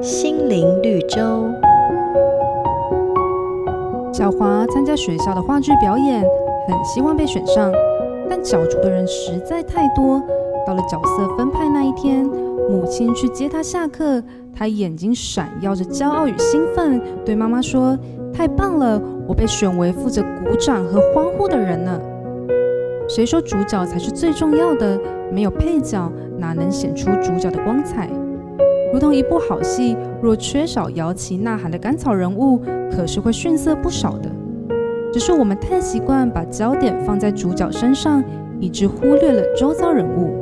心灵绿洲。小华参加学校的话剧表演，很希望被选上，但角逐的人实在太多。到了角色分派那一天，母亲去接他下课，他眼睛闪耀着骄傲与兴奋，对妈妈说：“太棒了，我被选为负责鼓掌和欢呼的人呢。”谁说主角才是最重要的？没有配角，哪能显出主角的光彩？如同一部好戏，若缺少摇旗呐喊的甘草人物，可是会逊色不少的。只是我们太习惯把焦点放在主角身上，以致忽略了周遭人物。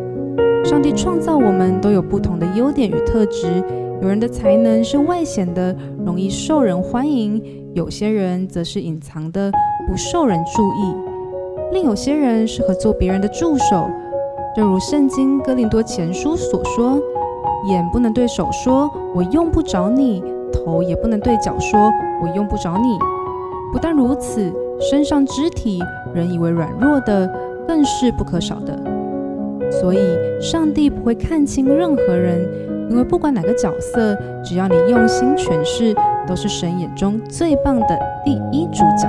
上帝创造我们都有不同的优点与特质，有人的才能是外显的，容易受人欢迎；有些人则是隐藏的，不受人注意。另有些人适合做别人的助手，正如圣经哥林多前书所说：“眼不能对手说我用不着你，头也不能对脚说我用不着你。不但如此，身上肢体人以为软弱的，更是不可少的。所以，上帝不会看轻任何人，因为不管哪个角色，只要你用心诠释，都是神眼中最棒的第一主角。”